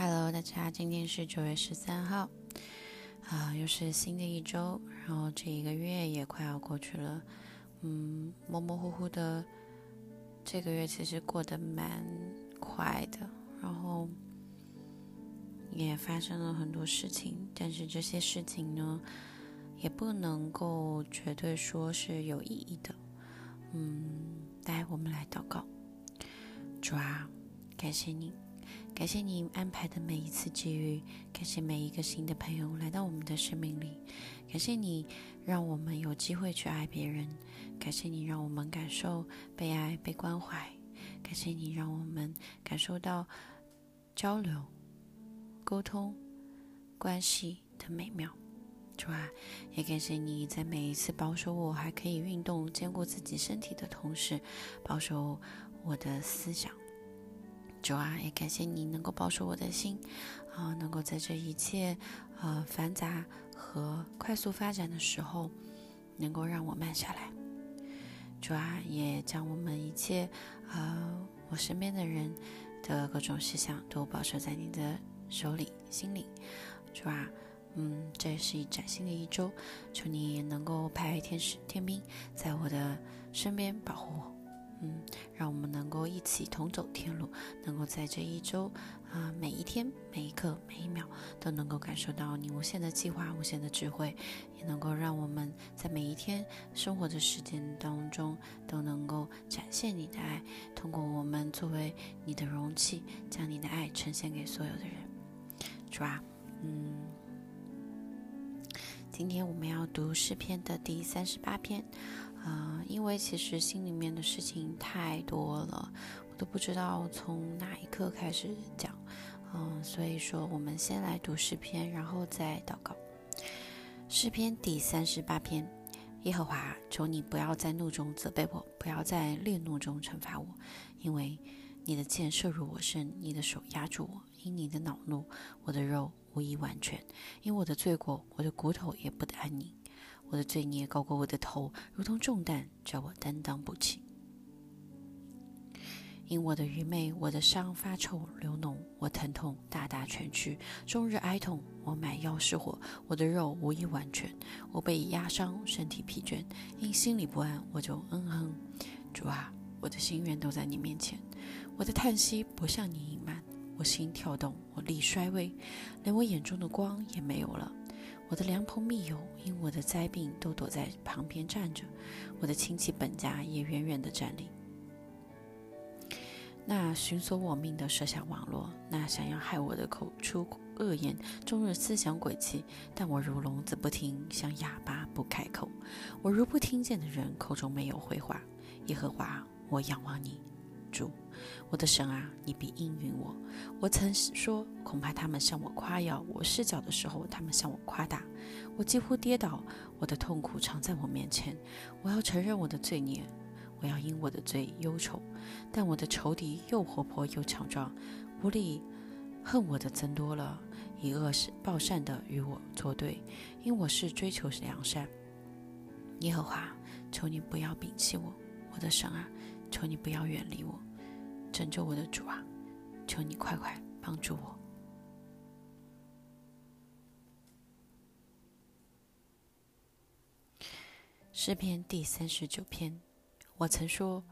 Hello，大家，今天是九月十三号，啊，又是新的一周，然后这一个月也快要过去了，嗯，模模糊糊的，这个月其实过得蛮快的，然后也发生了很多事情，但是这些事情呢，也不能够绝对说是有意义的，嗯，来，我们来祷告，主啊，感谢你。感谢你安排的每一次机遇，感谢每一个新的朋友来到我们的生命里，感谢你让我们有机会去爱别人，感谢你让我们感受被爱、被关怀，感谢你让我们感受到交流、沟通、关系的美妙。主啊，也感谢你在每一次保守我还可以运动、兼顾自己身体的同时，保守我的思想。主啊，也感谢你能够保守我的心，啊，能够在这一切，呃，繁杂和快速发展的时候，能够让我慢下来。主啊，也将我们一切，呃，我身边的人的各种事项都保守在你的手里、心里。主啊，嗯，这是一崭新的一周，求你能够派天使、天兵在我的身边保护我。嗯，让我们能够一起同走天路，能够在这一周啊，每一天、每一刻、每一秒，都能够感受到你无限的计划、无限的智慧，也能够让我们在每一天生活的时间当中，都能够展现你的爱，通过我们作为你的容器，将你的爱呈现给所有的人。是吧，嗯，今天我们要读诗篇的第三十八篇。啊，因为其实心里面的事情太多了，我都不知道从哪一刻开始讲。嗯，所以说我们先来读诗篇，然后再祷告。诗篇第三十八篇：耶和华，求你不要在怒中责备我，不要在烈怒中惩罚我，因为你的箭射入我身，你的手压住我，因你的恼怒，我的肉无一完全，因我的罪过，我的骨头也不得安宁。我的罪孽高过我的头，如同重担，叫我担当不起。因我的愚昧，我的伤发臭流脓，我疼痛大大全去，终日哀痛。我买药失火，我的肉无一完全。我被压伤，身体疲倦，因心里不安，我就嗯哼。主啊，我的心愿都在你面前，我的叹息不向你隐瞒。我心跳动，我力衰微，连我眼中的光也没有了。我的良朋密友因我的灾病都躲在旁边站着，我的亲戚本家也远远地站立。那寻索我命的设下网络，那想要害我的口出恶言，终日思想诡计。但我如聋子不听，像哑巴不开口。我如不听见的人，口中没有回话。耶和华，我仰望你。主，我的神啊，你必应允我。我曾说，恐怕他们向我夸耀；我失脚的时候，他们向我夸大。我几乎跌倒，我的痛苦常在我面前。我要承认我的罪孽，我要因我的罪忧愁。但我的仇敌又活泼又强壮，无力恨我的增多了，以恶报善的与我作对，因我是追求良善。耶和华，求你不要摒弃我，我的神啊。求你不要远离我，拯救我的主啊！求你快快帮助我。诗篇第三十九篇，我曾说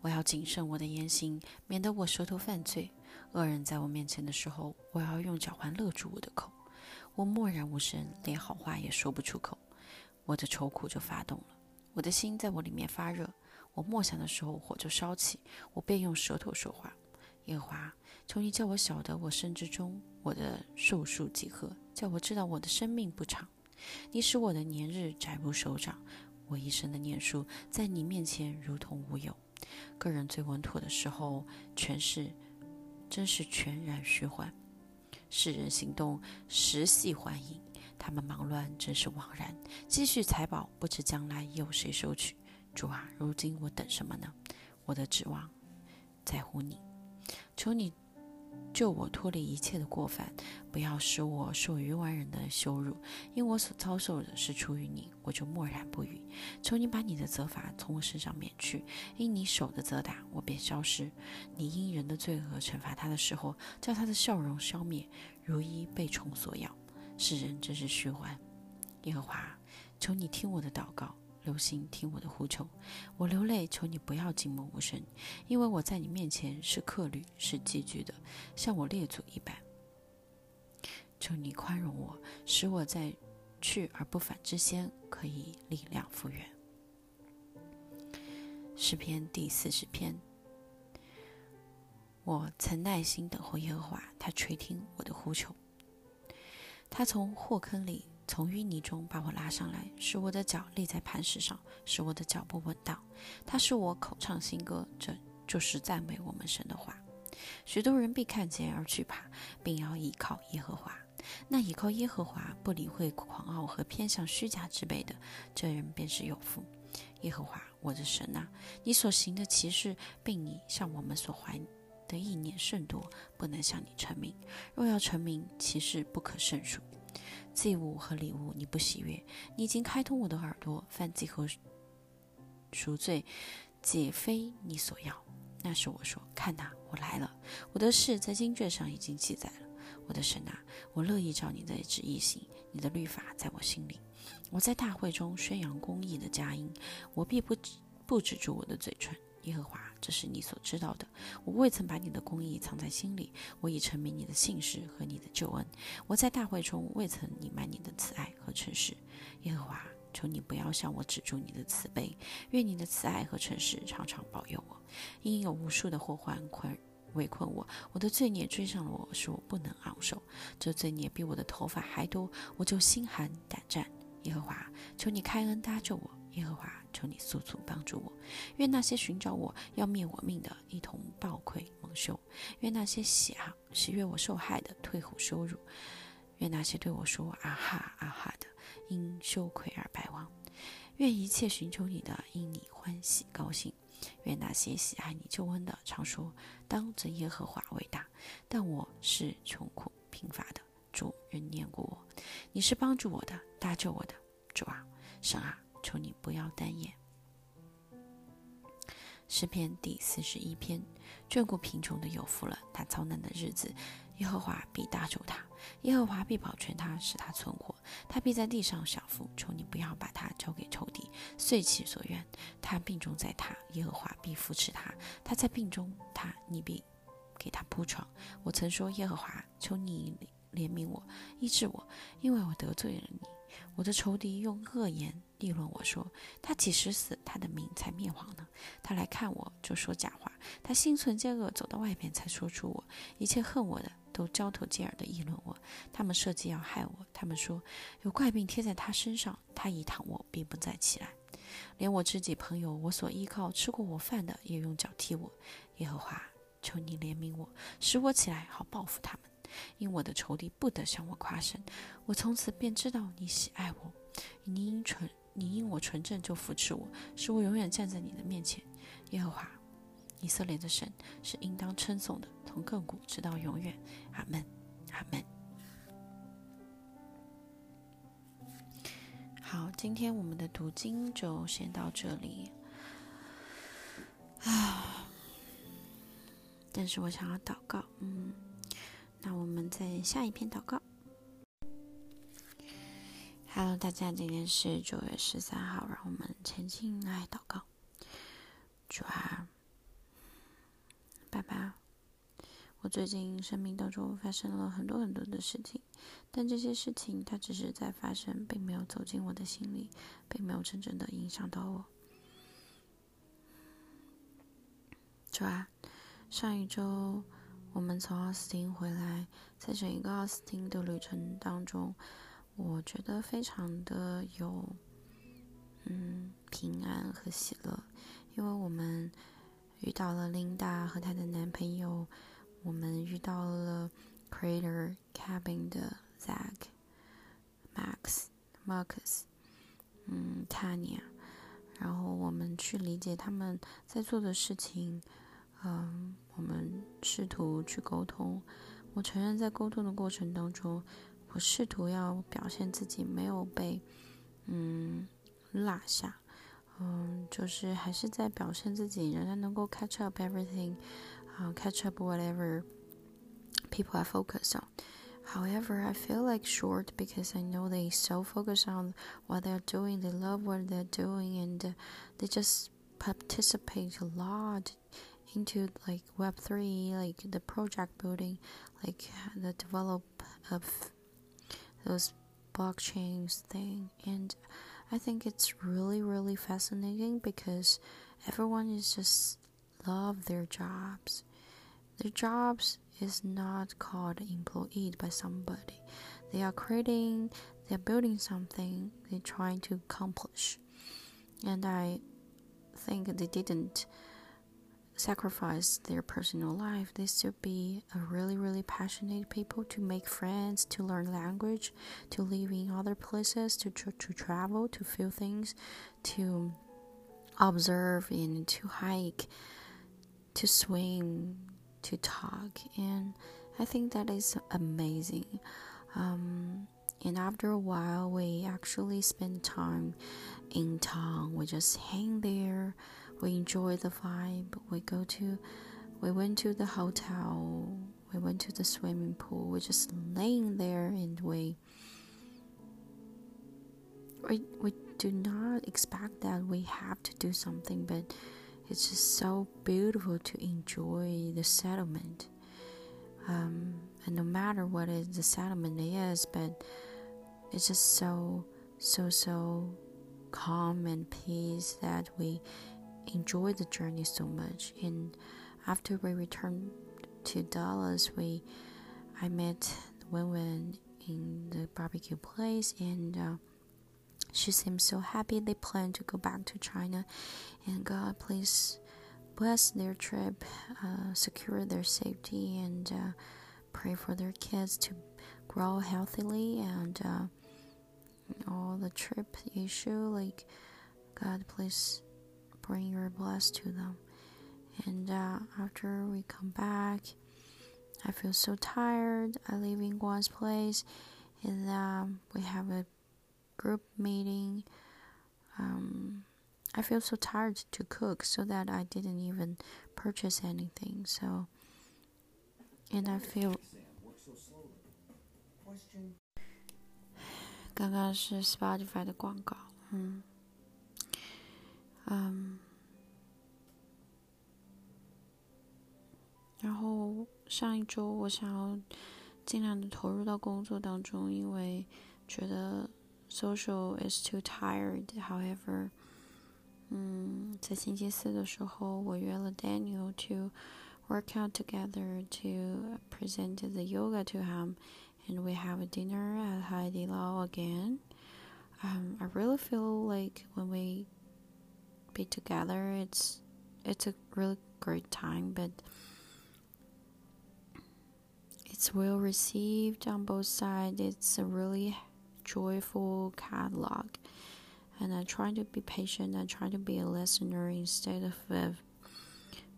我要谨慎我的言行，免得我舌头犯罪。恶人在我面前的时候，我要用脚环勒住我的口。我默然无声，连好话也说不出口，我的愁苦就发动了，我的心在我里面发热。我默想的时候，火就烧起，我便用舌头说话。耶和华，求你叫我晓得我生之中我的寿数几何，叫我知道我的生命不长。你使我的年日窄如手掌，我一生的念数在你面前如同无有。个人最稳妥的时候，全是真是全然虚幻。世人行动实系幻影，他们忙乱真是枉然。积蓄财宝，不知将来有谁收取。主啊，如今我等什么呢？我的指望在乎你，求你救我脱离一切的过犯，不要使我受于万人的羞辱。因我所遭受的是出于你，我就默然不语。求你把你的责罚从我身上免去，因你手的责打，我便消失。你因人的罪恶惩罚他的时候，叫他的笑容消灭，如一被虫所咬。世人真是虚幻。耶和华，求你听我的祷告。留心听我的呼求，我流泪，求你不要静默无声，因为我在你面前是客旅，是寄居的，像我列祖一般。求你宽容我，使我在去而不返之先可以力量复原。诗篇第四十篇，我曾耐心等候耶和华，他垂听我的呼求，他从祸坑里。从淤泥中把我拉上来，使我的脚立在磐石上，使我的脚步稳当。他是我口唱新歌，这就是赞美我们神的话。许多人必看见而惧怕，并要依靠耶和华。那依靠耶和华，不理会狂傲和偏向虚假之辈的，这人便是有福。耶和华，我的神啊，你所行的奇事，并你向我们所怀的意念甚多，不能向你成名。若要成名，其事不可胜数。祭物和礼物你不喜悦，你已经开通我的耳朵，犯罪和赎罪，皆非你所要。那时我说：看哪，我来了，我的事在经卷上已经记载了。我的神啊，我乐意照你的旨意行，你的律法在我心里。我在大会中宣扬公义的佳音，我必不止不止住我的嘴唇。耶和华，这是你所知道的。我未曾把你的公义藏在心里，我已成明你的信实和你的救恩。我在大会中未曾隐瞒你的慈爱和诚实。耶和华，求你不要向我止住你的慈悲，愿你的慈爱和诚实常常保佑我。因有无数的祸患困围困我，我的罪孽追上了我，使我不能昂首。这罪孽比我的头发还多，我就心寒胆战。耶和华，求你开恩搭救我。耶和华。求你速速帮助我，愿那些寻找我要灭我命的，一同暴愧蒙羞；愿那些喜啊喜悦我受害的，退后羞辱；愿那些对我说啊哈啊哈的，因羞愧而败亡；愿一切寻求你的，因你欢喜高兴；愿那些喜爱你救恩的，常说当真耶和华伟大。但我是穷苦贫乏的，主人念过我，你是帮助我的，搭救我的主啊，神啊。求你不要单眼。诗篇第四十一篇：眷顾贫穷的有福了。他遭难的日子，耶和华必搭救他；耶和华必保全他，使他存活。他必在地上享福。求你不要把他交给仇敌，遂其所愿。他病中在他，耶和华必扶持他。他在病中，他你必给他铺床。我曾说：耶和华，求你怜悯我，医治我，因为我得罪了你。我的仇敌用恶言议论我说：“他几时死，他的名才灭亡呢？”他来看我就说假话，他心存奸恶，走到外边才说出我。一切恨我的都交头接耳的议论我，他们设计要害我。他们说有怪病贴在他身上，他一躺卧便不再起来。连我知己朋友，我所依靠吃过我饭的，也用脚踢我。耶和华，求你怜悯我，使我起来好报复他们。因我的仇敌不得向我夸胜，我从此便知道你喜爱我。你因纯，你因我纯正就扶持我，使我永远站在你的面前。耶和华，以色列的神是应当称颂的，从亘古直到永远。阿门，阿门。好，今天我们的读经就先到这里。啊，但是我想要祷告，嗯。那我们再下一篇祷告。Hello，大家，今天是九月十三号，让我们前进来祷告。主啊，爸爸，我最近生命当中发生了很多很多的事情，但这些事情它只是在发生，并没有走进我的心里，并没有真正的影响到我。主啊，上一周。我们从奥斯汀回来，在整一个奥斯汀的旅程当中，我觉得非常的有，嗯，平安和喜乐，因为我们遇到了琳达和她的男朋友，我们遇到了 Crater Cabin 的 Zach、Max、Marcus，嗯，Tanya，然后我们去理解他们在做的事情。嗯，我们试图去沟通。我承认，在沟通的过程当中，我试图要表现自己没有被嗯落下，嗯，就是还是在表现自己，仍然能够 catch up everything，啊，catch up whatever people are focused on。However, I feel like short because I know they so focus on what they're doing, they love what they're doing, and they just participate a lot into like Web3, like the project building, like the develop of those blockchains thing. And I think it's really, really fascinating because everyone is just love their jobs. Their jobs is not called employed by somebody. They are creating, they're building something, they're trying to accomplish. And I think they didn't sacrifice their personal life. They should be a really, really passionate people to make friends, to learn language, to live in other places, to to travel, to feel things, to observe and to hike, to swim, to talk, and I think that is amazing. Um, and after a while, we actually spend time in town. We just hang there. We enjoy the vibe. We go to, we went to the hotel. We went to the swimming pool. We're just laying there and we, we, we do not expect that we have to do something, but it's just so beautiful to enjoy the settlement. Um, and no matter what is the settlement is, but it's just so, so, so calm and peace that we enjoy the journey so much. And after we returned to Dallas, we I met Wen in the barbecue place, and uh, she seemed so happy. They plan to go back to China, and God, please bless their trip, uh, secure their safety, and uh, pray for their kids to grow healthily and uh, all the trip issue. Like, God, please bring your bless to them. And uh, after we come back, I feel so tired. I live in Guan's place, and um, we have a group meeting. Um, I feel so tired to cook, so that I didn't even purchase anything. So, and I feel. 刚刚是 Spotify 的广告，嗯。 嗯，然后上一周我想要尽量的投入到工作当中，因为觉得 social is too tired. However，嗯，在星期四的时候，我约了 Daniel to work out together to present the yoga to him, and we have a dinner at Heidi Lao again. Um, I really feel like when we be together. It's it's a really great time, but it's well received on both sides. It's a really joyful catalog, and I try to be patient. I try to be a listener instead of a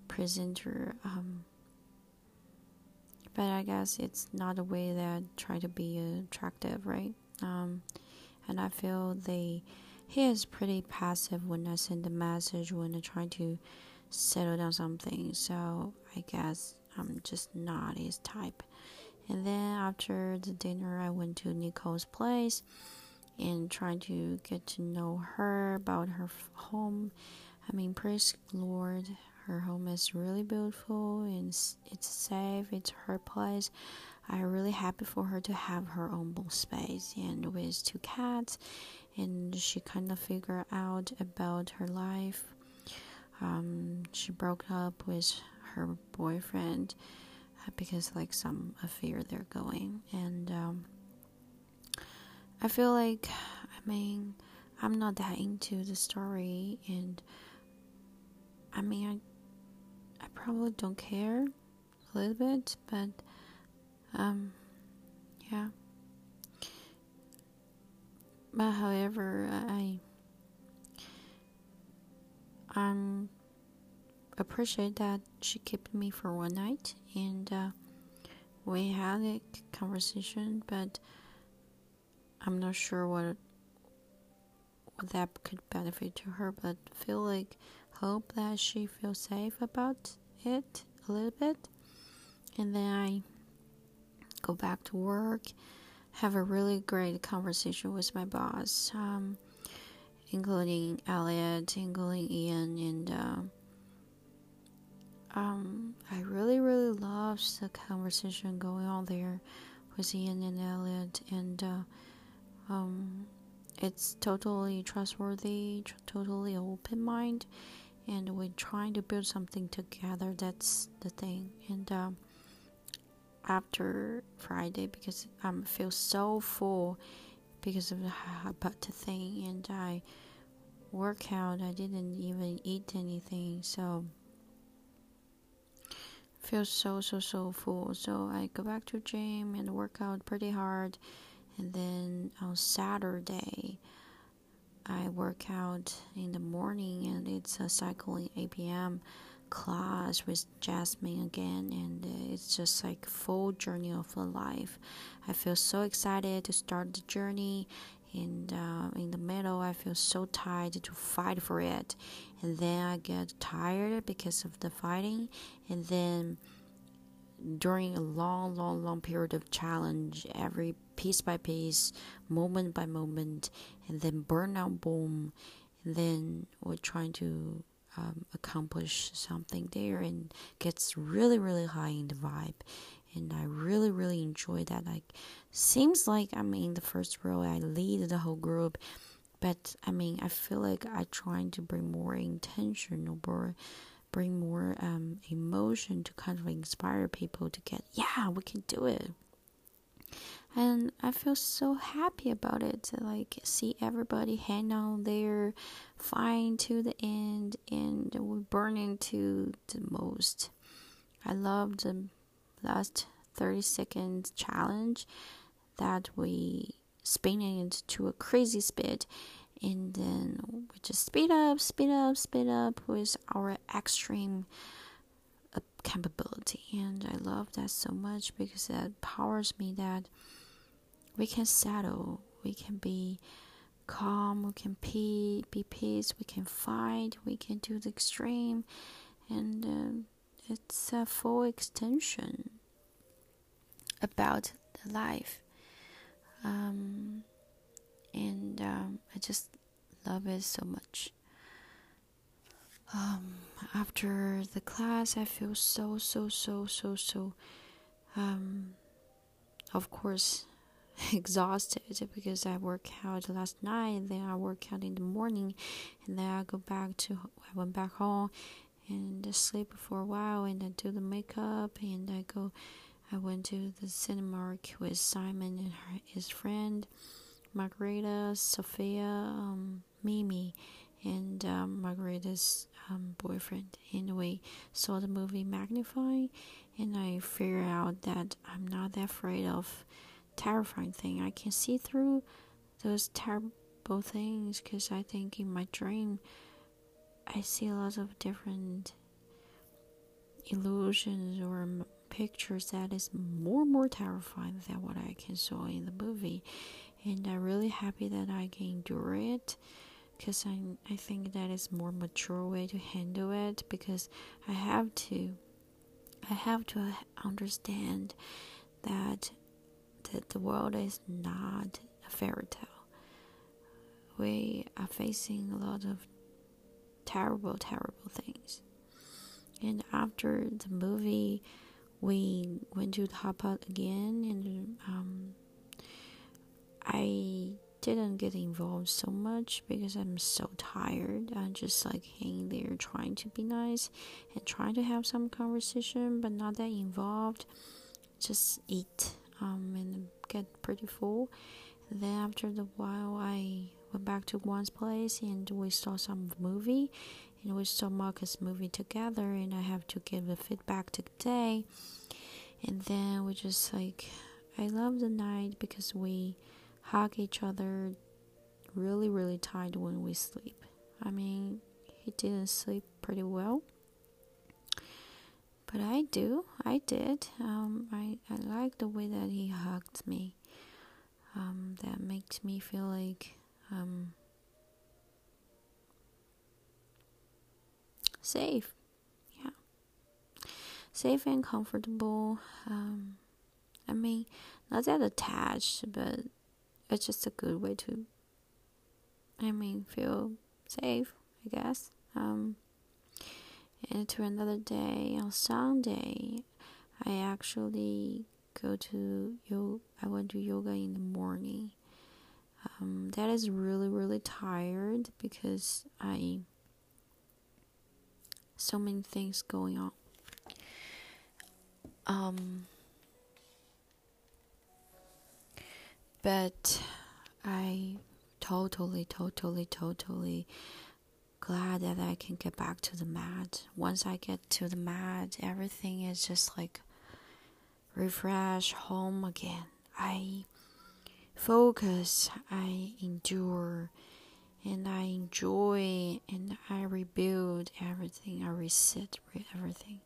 presenter. Um, but I guess it's not a way that I try to be attractive, right? Um, and I feel they he is pretty passive when I send a message when I try to settle down something, so I guess I'm just not his type. And then after the dinner, I went to Nicole's place and tried to get to know her about her home. I mean, praise Lord, her home is really beautiful and it's safe. It's her place. I'm really happy for her to have her own space and with two cats and she kind of figured out about her life. Um, she broke up with her boyfriend uh, because like some affair they're going, and um, I feel like I mean I'm not that into the story, and I mean I I probably don't care a little bit, but um yeah. But however, I I'm appreciate that she kept me for one night and uh, we had a conversation, but I'm not sure what what that could benefit to her. But feel like hope that she feels safe about it a little bit, and then I go back to work, have a really great conversation with my boss. Um, including Elliot, including Ian, and uh, um, I really, really love the conversation going on there with Ian and Elliot, and uh, um, it's totally trustworthy, tr- totally open mind, and we're trying to build something together. That's the thing, and. Uh, after Friday, because um, I am feel so full because of the Habata thing, and I work out. I didn't even eat anything, so feel so so so full. So I go back to gym and work out pretty hard, and then on Saturday. I work out in the morning and it's a cycling RPM class with Jasmine again, and uh, it's just like full journey of the life. I feel so excited to start the journey, and uh, in the middle, I feel so tired to fight for it, and then I get tired because of the fighting, and then during a long, long, long period of challenge, every piece by piece, moment by moment, and then burnout boom, and then we're trying to um, accomplish something. There and gets really really high in the vibe and i really really enjoy that. Like seems like i'm in the first row i lead the whole group but i mean i feel like i trying to bring more intention or bring more um, emotion to kind of inspire people to get yeah we can do it and I feel so happy about it to like see everybody hang on there, fine to the end, and we're burning to the most. I love the last 30 seconds challenge that we spinning into a crazy speed and then we just speed up, speed up, speed up with our extreme uh, capability. And I love that so much because that powers me that we can settle, we can be calm, we can be, be peace, we can fight, we can do the extreme, and uh, it's a full extension about the life. Um, and um, I just love it so much. Um, after the class, I feel so, so, so, so, so, um, of course, exhausted because I work out last night, then I work out in the morning, and then I go back to I went back home and sleep for a while, and I do the makeup, and I go. I went to the cinema with Simon and her, his friend, Margarita, Sophia, um, Mimi, and um, Margarita's um, boyfriend. And we saw the movie Magnify, and I figured out that I'm not that afraid of terrifying thing. I can see through those terrible things because I think in my dream I see a lot of different illusions or pictures that is more and more terrifying than what I can saw in the movie. And I'm really happy that I can endure it because I I think that is more mature way to handle it because I have to I have to understand that that the world is not a fairy tale. We are facing a lot of terrible, terrible things. And after the movie, we went to the hot pot again, and um, I didn't get involved so much because I'm so tired. I'm just like hanging there trying to be nice and trying to have some conversation, but not that involved. Just eat um, and get pretty full. Then after the while, I went back to Juan's place and we saw some movie, and we saw Marcus movie together. And I have to give the feedback today. And then we just like, I love the night because we hug each other really, really tight when we sleep. I mean, he didn't sleep pretty well, but I do. I did. Um, I I like the way that he hugged me. Um, that makes me feel like um, safe. Yeah, safe and comfortable. Um, I mean, not that attached, but it's just a good way to. I mean, feel safe. I guess. Um, and to another day on Sunday, I actually go to yoga. I went to yoga in the morning. Um, that is really really tired because I so many things going on. Um, but I totally, totally, totally glad that I can get back to the mat. Once I get to the mat, everything is just like refresh, home again. I focus, I endure, and I enjoy, and I rebuild everything. I reset everything.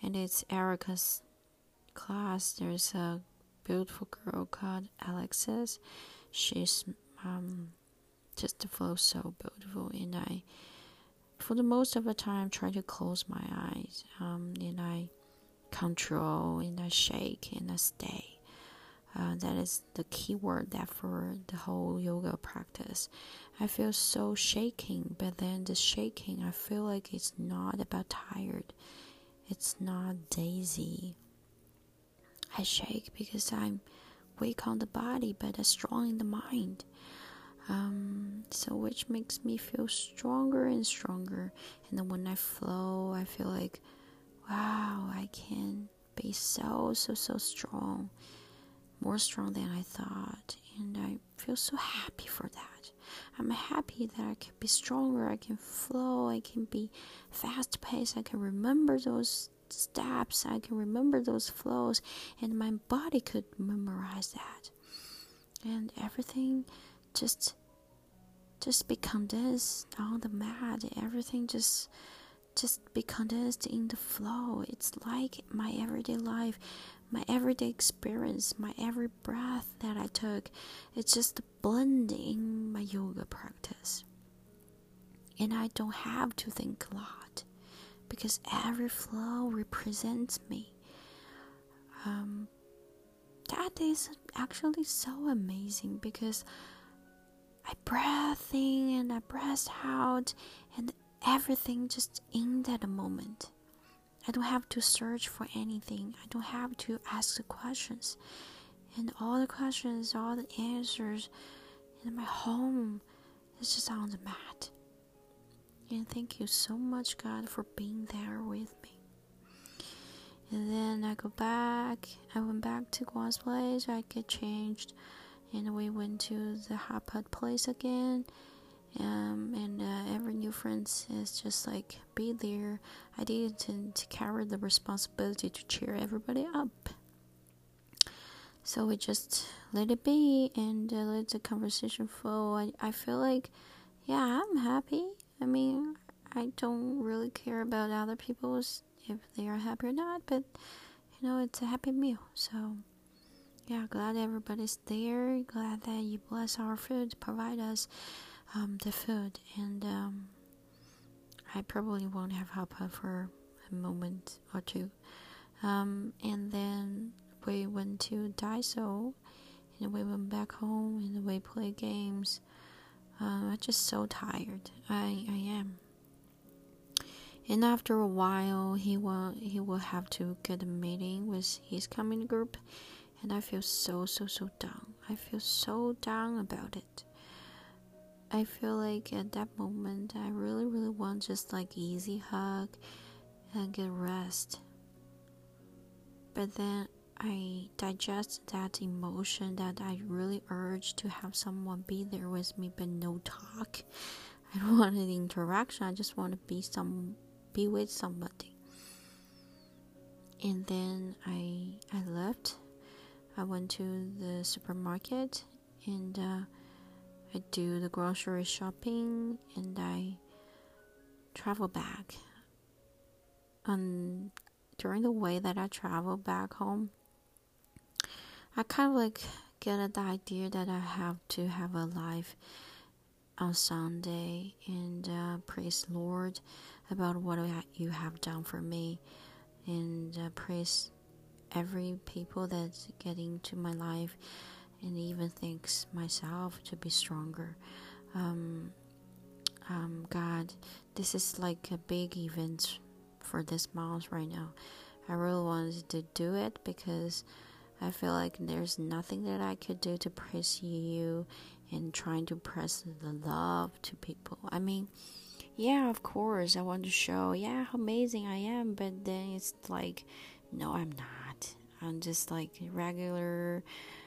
And it's Erica's class. There's a beautiful girl called Alexis. She's um just feels so beautiful, and I for the most of the time try to close my eyes um, and I control and I shake and I stay. Uh, that is the key word that for the whole yoga practice. I feel so shaking, but then the shaking, I feel like it's not about tired. It's not daisy. I shake because I'm weak on the body, but strong in the mind um, so which makes me feel stronger and stronger. And then when i flow i feel like wow i can be so so so strong. More strong than i thought. And i feel so happy for that. I'm happy that i can be stronger. I can flow. I can be fast paced. I can remember those steps. I can remember those flows. And my body could memorize that. And everything just just be condensed on the mat everything just just be condensed in the flow. It's like my everyday life my everyday experience my every breath that i took. It's just blending my yoga practice. And i don't have to think a lot because every flow represents me. Um, that is actually so amazing because I breathe in and I breathe out, and everything just in that moment. I don't have to search for anything. I don't have to ask the questions. And all the questions, all the answers in my home is just on the mat. And thank you so much, God, for being there with me. And then I go back. I went back to Guan's place. I get changed and we went to the hot pot place again. Um, and uh, every new friends is just like be there. I did to, to carry the responsibility to cheer everybody up. So we just let it be and uh, let the conversation flow. I, I feel like yeah i'm happy. I mean i don't really care about other people's if they are happy or not but you know it's a happy meal. So yeah, glad everybody's there. Glad that you bless our food, provide us um, the food, and um, I probably won't have Hapa for a moment or two. Um, and then we went to Daiso, and we went back home, and we played games. Uh, I'm just so tired. I I am. And after a while, he will he will have to get a meeting with his community group and I feel so, so, so down. I feel so down about it. I feel like at that moment, I really, really want just like easy hug and get rest. But then I digest that emotion that I really urge to have someone be there with me, but no talk. I don't want any interaction. I just want to be some, be with somebody. And then I, I left I went to the supermarket and uh, I do the grocery shopping and I travel back. On during the way that I travel back home, I kind of like get the idea that I have to have a life on Sunday and uh, praise Lord about what you have done for me and uh, praise every people that's getting to my life and even thanks myself to be stronger. Um, um, God, this is like a big event for this month right now. I really wanted to do it because I feel like there's nothing that I could do to praise you and trying to press the love to people. I mean, yeah, of course, I want to show, yeah, how amazing I am, but then it's like, no, I'm not. I'm just like regular,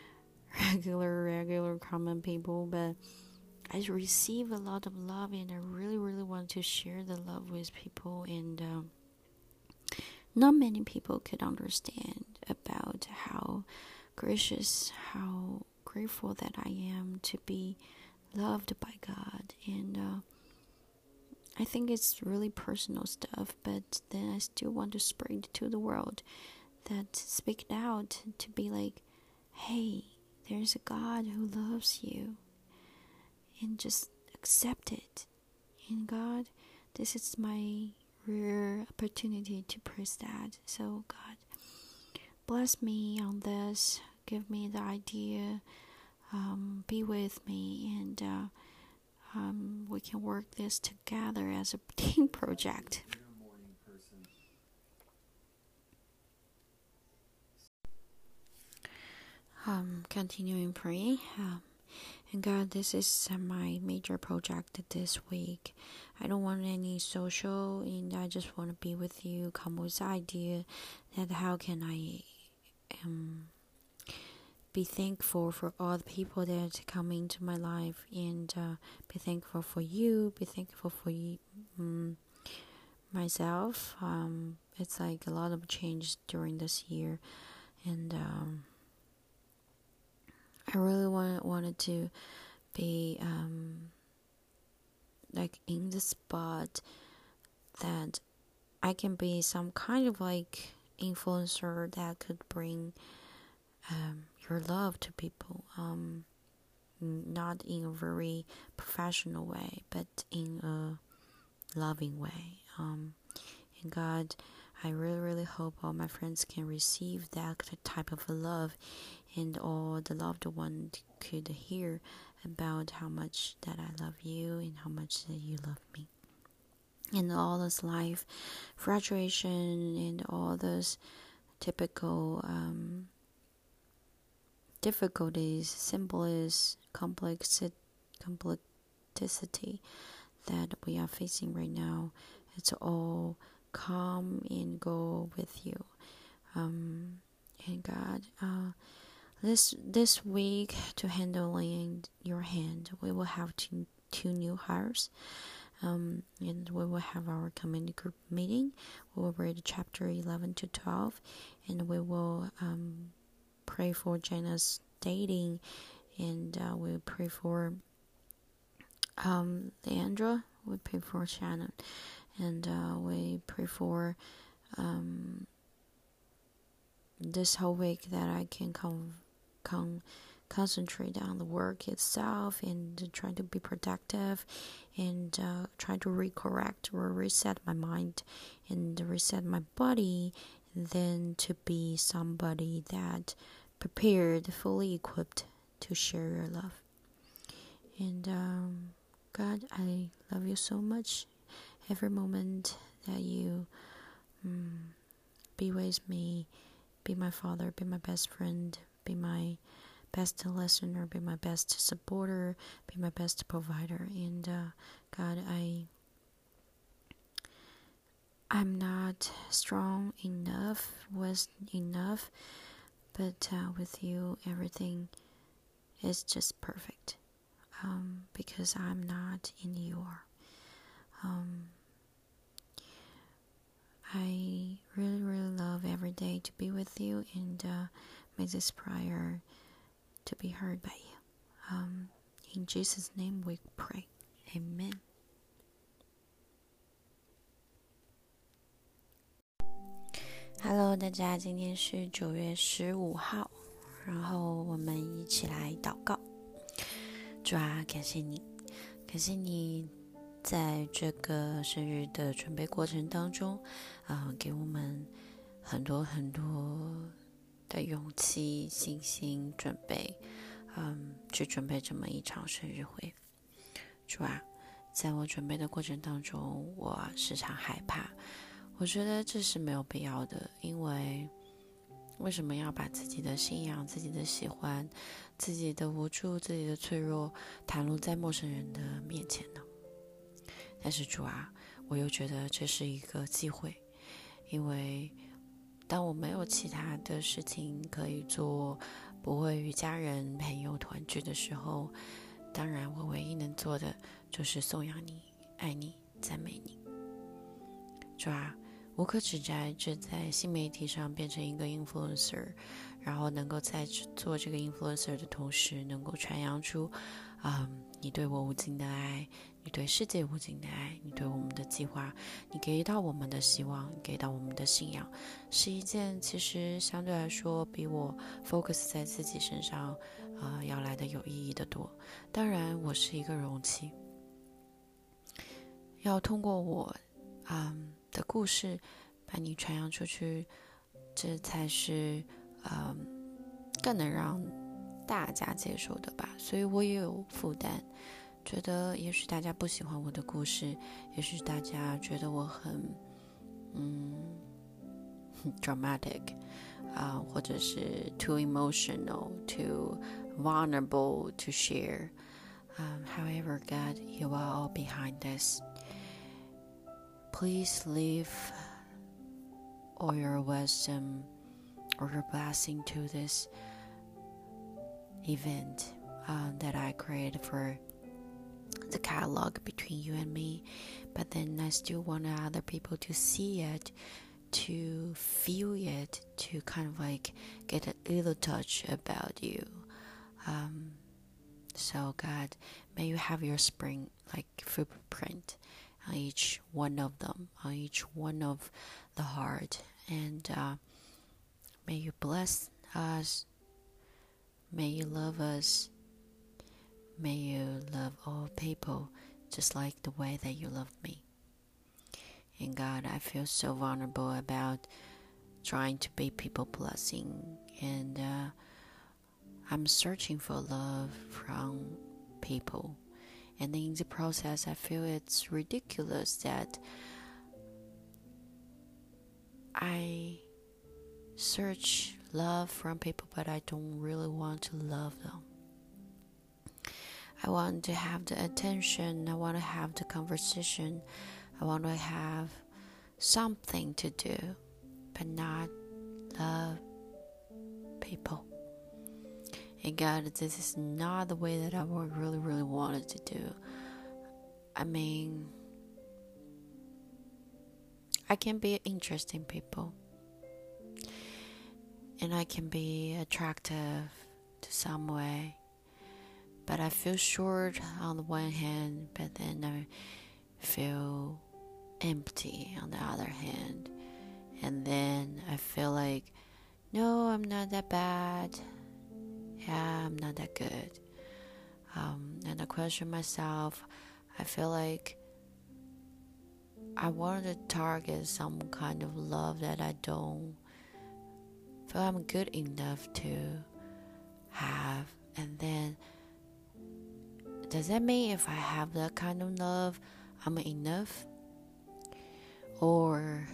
regular, regular common people, but I receive a lot of love, and I really, really want to share the love with people, and um, not many people could understand about how gracious, how grateful that I am to be loved by God, and uh, I think it's really personal stuff, but then I still want to spread it to the world that speak out to be like, hey, there's a God who loves you, and just accept it. And God, this is my rare opportunity to praise that. So, God, bless me on this, give me the idea, um, be with me, and uh, um, we can work this together as a team project. Um, continuing praying. Um, and God, this is my major project this week. I don't want any social, and I just want to be with you. Come with the idea that how can I um be thankful for all the people that come into my life and uh, be thankful for you be thankful for you um, myself um, it's like a lot of change during this year and um, i really want, wanted to be um, like in the spot that i can be some kind of like influencer that could bring um, your love to people, um, not in a very professional way, but in a loving way. Um, and God, I really, really hope all my friends can receive that type of love, and all the loved one could hear about how much that I love you and how much that you love me. And all this life frustration and all this typical um, difficulties, symbols, complexity, complexity that we are facing right now. It's all come and go with you. Um, and God, uh, this this week to handling your hand, we will have two two new hires. Um, and we will have our community group meeting. We will read chapter 11 to 12, and we will um, pray for Jenna's dating, and uh, we pray for um, Leandra. We pray for Shannon, and uh, we pray for um, this whole week that I can come come concentrate on the work itself and try to be productive and uh, try to recorrect or reset my mind and reset my body then to be somebody that prepared, fully equipped to share your love. And um, God, I love you so much. Every moment that you um, be with me, be my father, be my best friend, be my best listener, be my best supporter, be my best provider. And uh, God, I I'm not strong enough, was enough but uh, with you, everything is just perfect um, because I'm not in your. Um, I really, really love every day to be with you and uh, make this prayer to be heard by you. Um, in Jesus' name we pray. Amen. Hello，大家，今天是九月十五号，然后我们一起来祷告。主啊，感谢你，感谢你在这个生日的准备过程当中，啊，给我们很多很多 的勇气、信心、准备，嗯，去准备这么一场生日会。主啊，在我准备的过程当中，我时常害怕。我觉得这是没有必要的，因为为什么要把自己的信仰、自己的喜欢、自己的无助、自己的脆弱袒露在陌生人的面前呢？但是主啊，我又觉得这是一个机会，因为当我没有其他的事情可以做，不会与家人朋友团聚的时候，当然我唯一能做的就是颂扬你、爱你、赞美你，主啊。无可指摘，这在新媒体上变成一个 influencer，然后能够在做这个 influencer 的同时，能够传扬出，啊，你对我无尽的爱，你对世界无尽的爱，你对我们的计划，你给到我们的希望，给到我们的信仰，是一件其实相对来说比我 focus 在自己身上，啊，要来的有意义的多。当然，我是一个容器，要通过我，嗯。的故事把你传扬出去，这才是嗯更能让大家接受的吧。所以我也有负担，觉得也许大家不喜欢我的故事，也许大家觉得我很嗯 dramatic 啊，或者是 too emotional, too vulnerable to share. Um, however, God, you are all behind this. Please leave all your wisdom or your blessing to this event uh, that I created for the catalog between you and me. But then I still want other people to see it, to feel it, to kind of like get a little touch about you. Um, so, God, may you have your spring like footprint on each one of them, on each one of the heart. And uh, may you bless us. May you love us. May you love all people just like the way that you love me. And God, I feel so vulnerable about trying to be people blessing. And uh, I'm searching for love from people and in the process, I feel it's ridiculous that I search love from people, but I don't really want to love them. I want to have the attention, I want to have the conversation, I want to have something to do, but not love people. And God, this is not the way that I really, really wanted to do. I mean, I can be interesting people, and I can be attractive to some way, but I feel short on the one hand, but then I feel empty on the other hand, and then I feel like, no, I'm not that bad yeah, I'm not that good. Um, and I question myself. I feel like I want to target some kind of love that I don't feel I'm good enough to have. And then, does that mean if I have that kind of love, I'm enough? Or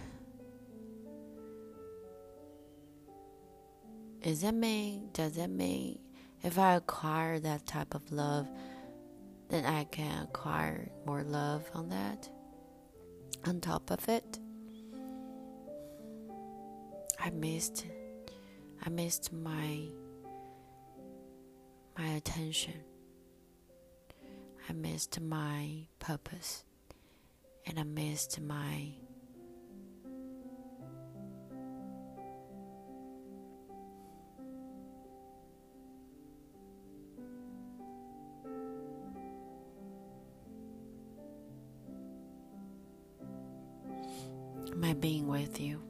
Is that mean? Does that mean if I acquire that type of love, then I can acquire more love on that? On top of it, I missed. I missed my my attention. I missed my purpose, and I missed my my being with you.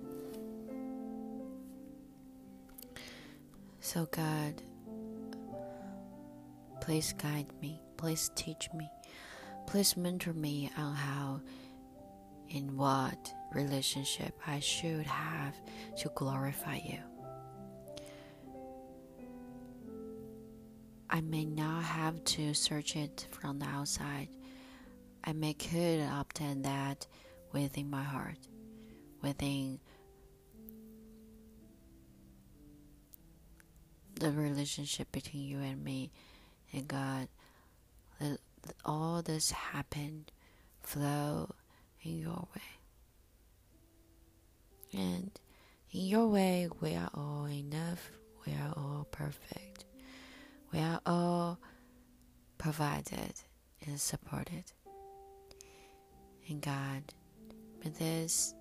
So, God, please guide me, please teach me, please mentor me on how, in what relationship I should have to glorify you. I may not have to search it from the outside. I may could obtain that within my heart, within the relationship between you and me and God. All this happen, flow in your way. And in your way, we are all enough, we are all perfect, we are all provided and supported. And God, with this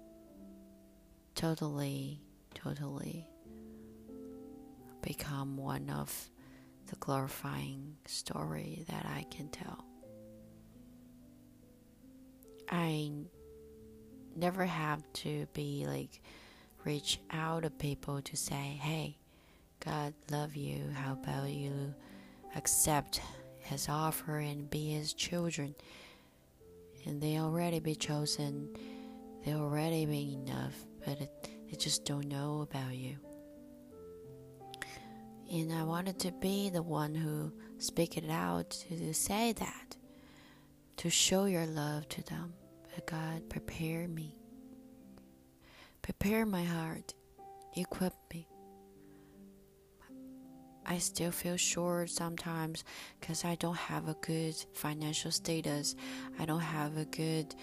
totally, totally become one of the glorifying story that I can tell. I never have to be like reach out to people to say, "Hey, God love you. How about you accept His offer and be His children?" And they already be chosen. They already be enough, but it, they just don't know about you. And I wanted to be the one who speak it out to say that, to show your love to them. But God, prepare me. Prepare my heart. Equip me. I still feel short sometimes because I don't have a good financial status. I don't have a good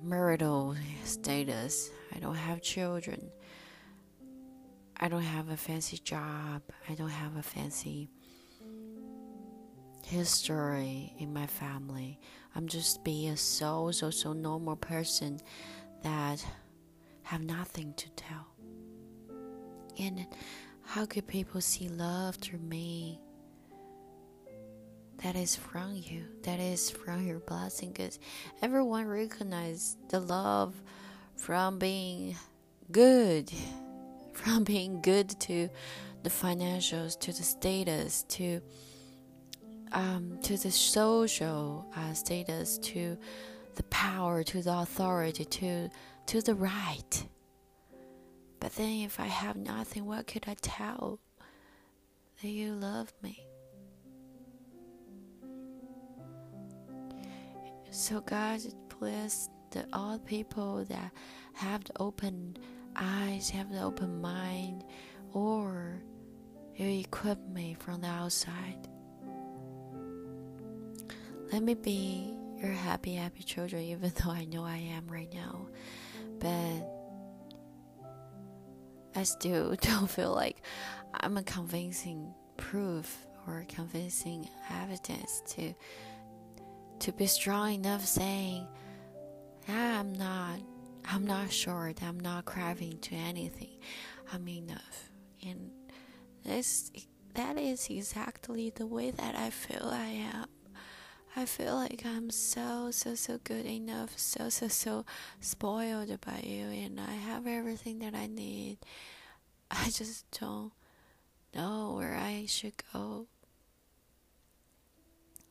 marital status. I don't have children. I don't have a fancy job. I don't have a fancy history in my family. I'm just be a so so so normal person that have nothing to tell. And how could people see love through me? That is from you. That is from your blessing. Because everyone recognize the love from being good from being good to the financials to the status to um, to the social uh, status to the power to the authority to to the right. But then if i have nothing what could i tell that you love me? So god bless the all people that have the open eyes, have an open mind, or you equip me from the outside. Let me be your happy, happy children, even though I know I am right now. But I still don't feel like I'm a convincing proof or convincing evidence to to be strong enough saying, yeah, I'm not I'm not sure that I'm not craving to anything. I'm enough. And this that is exactly the way that I feel I am. I feel like I'm so so so good enough, so so so spoiled by you and I have everything that I need. I just don't know where I should go.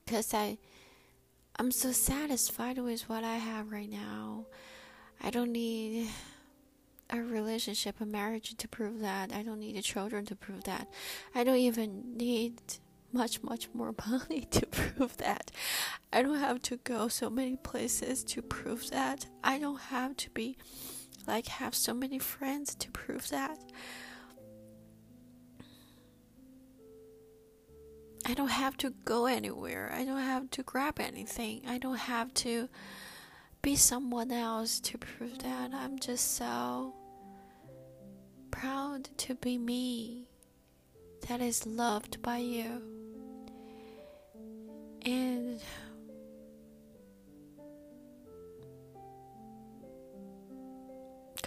Cuz I I'm so satisfied with what I have right now. I don't need a relationship, a marriage to prove that. I don't need children to prove that. I don't even need much, much more money to prove that. I don't have to go so many places to prove that. I don't have to be like have so many friends to prove that. I don't have to go anywhere. I don't have to grab anything. I don't have to be someone else to prove that I'm just so proud to be me that is loved by you. And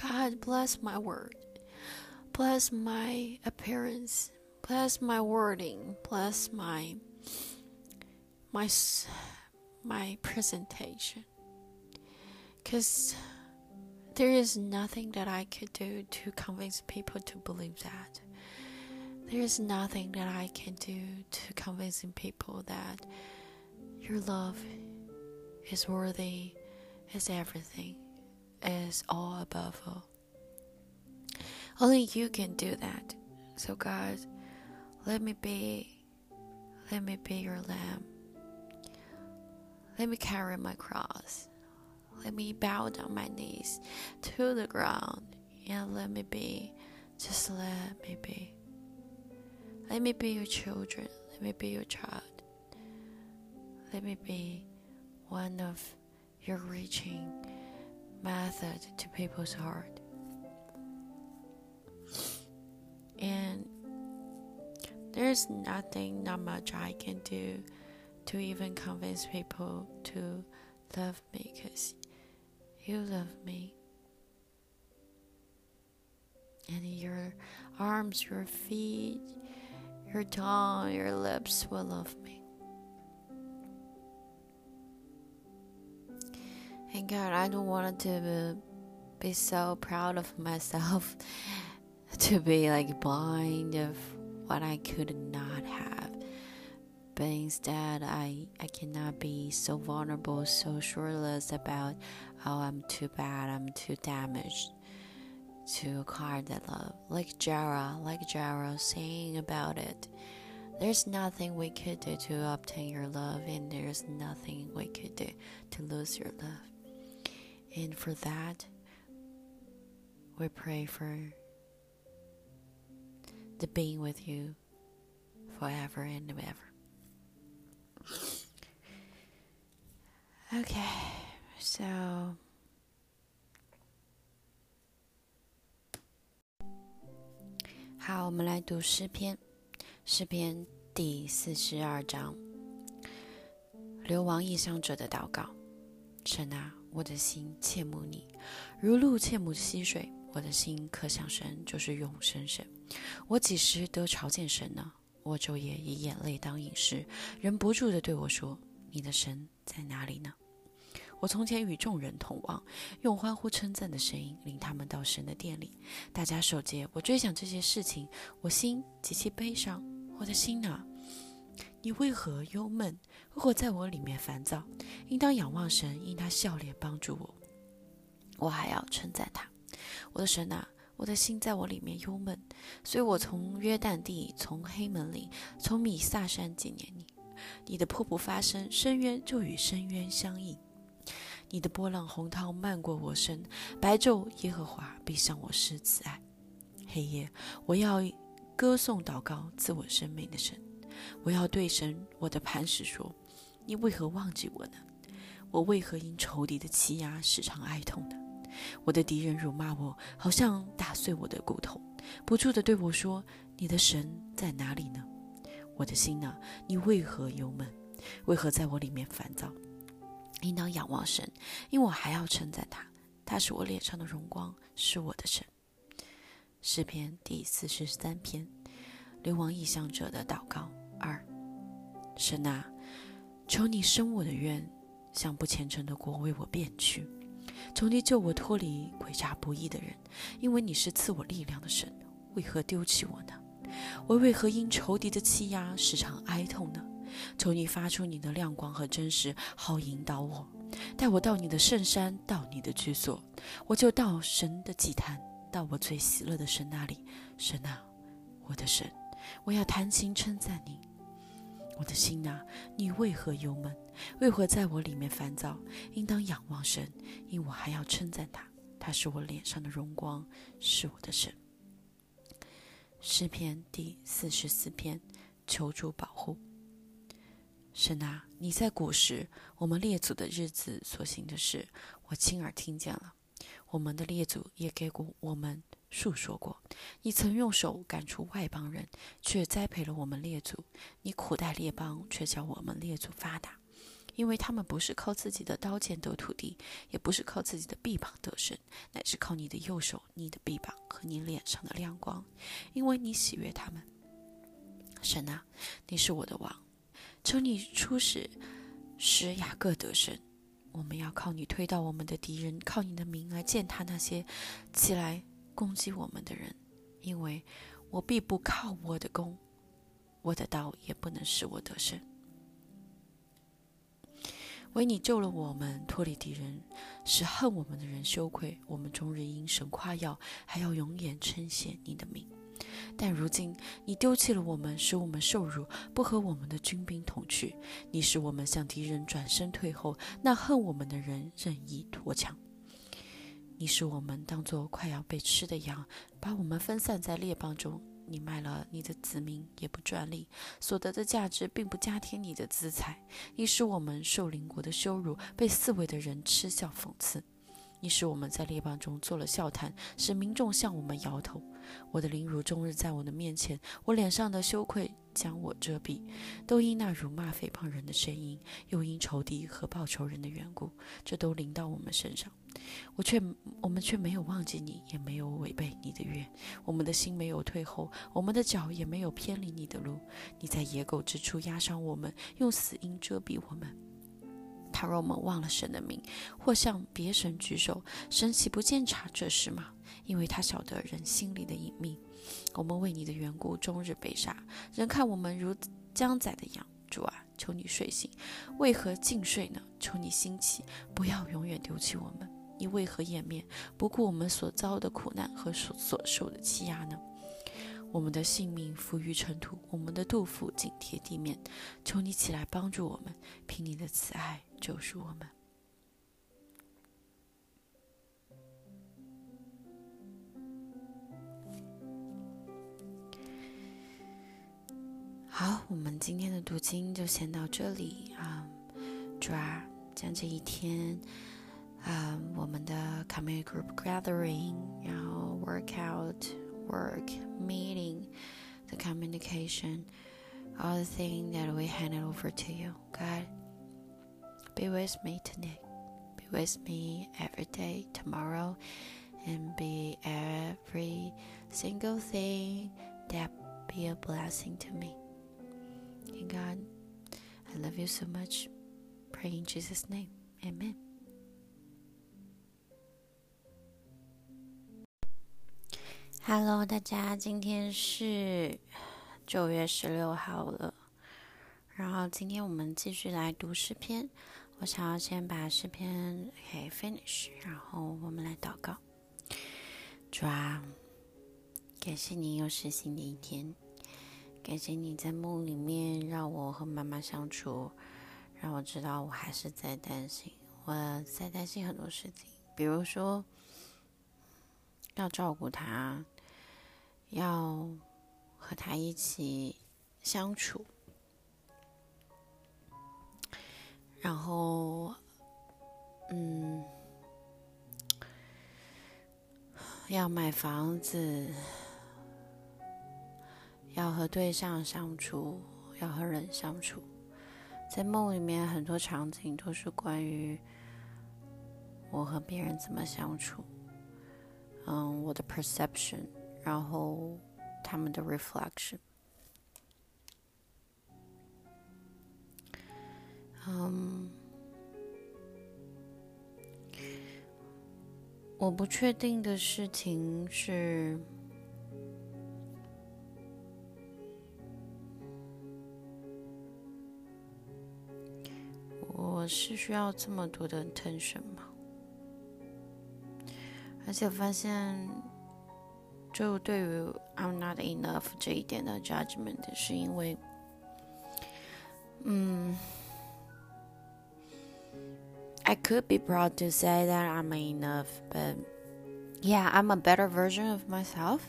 God bless my word, bless my appearance, bless my wording, bless my my my presentation because There is nothing that I could do to convince people to believe that. There is nothing that I can do to convincing people that your love is worthy, is everything, is all above all. Only you can do that. So, God, let me be, let me be your lamb. Let me carry my cross. Let me bow down my knees to the ground and let me be. Just let me be. Let me be your children. Let me be your child. Let me be one of your reaching method to people's heart. And there's nothing, not much I can do to even convince people to love me because you love me. And your arms, your feet, your tongue, your lips will love me. And God, I don't want to be so proud of myself to be like blind of what I could not have. But instead, I, I cannot be so vulnerable, so sureless about, oh, I'm too bad, I'm too damaged to acquire that love. Like Jara, like Jara saying about it. There's nothing we could do to obtain your love, and there's nothing we could do to lose your love. And for that, we pray for the being with you forever and ever. Okay, so. 好，我们来读诗篇，诗篇第四十二章。流亡异乡者的祷告：神啊，我的心切慕你，如鹿切慕溪水。我的心可想神，就是永生神。我几时得朝见神呢？我昼夜以眼泪当饮食，忍不住的对我说：“你的神在哪里呢？”我从前与众人同往，用欢呼称赞的声音领他们到神的殿里。大家守节，我追想这些事情，我心极其悲伤。我的心啊，你为何忧闷？为何在我里面烦躁？应当仰望神，因他笑脸帮助我。我还要称赞他。我的神啊，我的心在我里面忧闷，所以我从约旦地，从黑门岭，从米萨山纪念你。你的瀑布发声，深渊就与深渊相应；你的波浪洪涛漫过我身，白昼耶和华必向我施慈爱。黑夜我要歌颂祷告自我生命的神，我要对神我的磐石说：你为何忘记我呢？我为何因仇敌的欺压时常哀痛呢？我的敌人辱骂我，好像打碎我的骨头，不住地对我说：“你的神在哪里呢？”我的心啊，你为何忧闷？为何在我里面烦躁？应当仰望神，因我还要称赞他。他是我脸上的荣光，是我的神。诗篇第四十三篇，流亡异乡者的祷告二。神啊，求你生我的愿，向不虔诚的国为我变去。求你救我脱离诡诈不义的人，因为你是赐我力量的神。为何丢弃我呢？我为何因仇敌的欺压时常哀痛呢？求你发出你的亮光和真实，好引导我，带我到你的圣山，到你的居所，我就到神的祭坛，到我最喜乐的神那里。神啊，我的神，我要弹琴称赞你。我的心啊，你为何忧闷？为何在我里面烦躁？应当仰望神，因我还要称赞他。他是我脸上的荣光，是我的神。诗篇第四十四篇，求助保护。神啊，你在古时我们列祖的日子所行的事，我亲耳听见了。我们的列祖也给过我们。述说过，你曾用手赶出外邦人，却栽培了我们列祖；你苦待列邦，却叫我们列祖发达，因为他们不是靠自己的刀剑得土地，也不是靠自己的臂膀得胜，乃是靠你的右手、你的臂膀和你脸上的亮光，因为你喜悦他们。神啊，你是我的王，求你出使使雅各得胜。我们要靠你推倒我们的敌人，靠你的名来践踏那些起来攻击我们的人，因为我必不靠我的弓，我的刀也不能使我得胜。为你救了我们，脱离敌人，使恨我们的人羞愧。我们终日因神夸耀，还要永远称谢你的名。但如今你丢弃了我们，使我们受辱，不和我们的军兵同去。你使我们向敌人转身退后，那恨我们的人任意脱枪。你使我们当作快要被吃的羊，把我们分散在列邦中。你卖了你的子民，也不专利，所得的价值并不加添你的资财。你使我们受邻国的羞辱，被四围的人嗤笑讽刺。你使我们在列邦中做了笑谈，使民众向我们摇头。我的凌辱终日在我的面前，我脸上的羞愧将我遮蔽，都因那辱骂诽谤人的声音，又因仇敌和报仇人的缘故，这都临到我们身上。我却，我们却没有忘记你，也没有违背你的约。我们的心没有退后，我们的脚也没有偏离你的路。你在野狗之处压伤我们，用死荫遮蔽我们。倘若我们忘了神的名，或向别神举手，神岂不见察这事吗？因为他晓得人心里的隐秘。我们为你的缘故，终日被杀，人看我们如将宰的羊。主啊，求你睡醒，为何尽睡呢？求你兴起，不要永远丢弃我们。你为何掩面不顾我们所遭的苦难和所所受的欺压呢？我们的性命浮于尘土，我们的肚腹紧贴地面。求你起来帮助我们，凭你的慈爱救赎我们。好，我们今天的读经就先到这里啊！主啊，将这一天。um, 我们的 community group gathering，然后 workout, work, meeting, the communication, all the things that we hand it over to you. God, be with me today. Be with me every day, tomorrow, and be every single thing that be a blessing to me. And God, I love you so much. Pray in Jesus' name. Amen. Hello，大家，今天是九月十六号了。然后今天我们继续来读诗篇。我想要先把诗篇给 finish，然后我们来祷告。主啊，感谢你又是新的一天，感谢你在梦里面让我和妈妈相处，让我知道我还是在担心，我在担心很多事情，比如说要照顾他。要和他一起相处，然后，嗯，要买房子，要和对象相处，要和人相处。在梦里面，很多场景都是关于我和别人怎么相处。嗯，我的 perception。然后他们的 reflection，嗯，我不确定的事情是，是需要这么多的 attention 吗？而且发现。就对于 I'm not enough 这一点的 judgment，是因为，嗯，I could be proud to say that I'm enough, but yeah, I'm a better version of myself.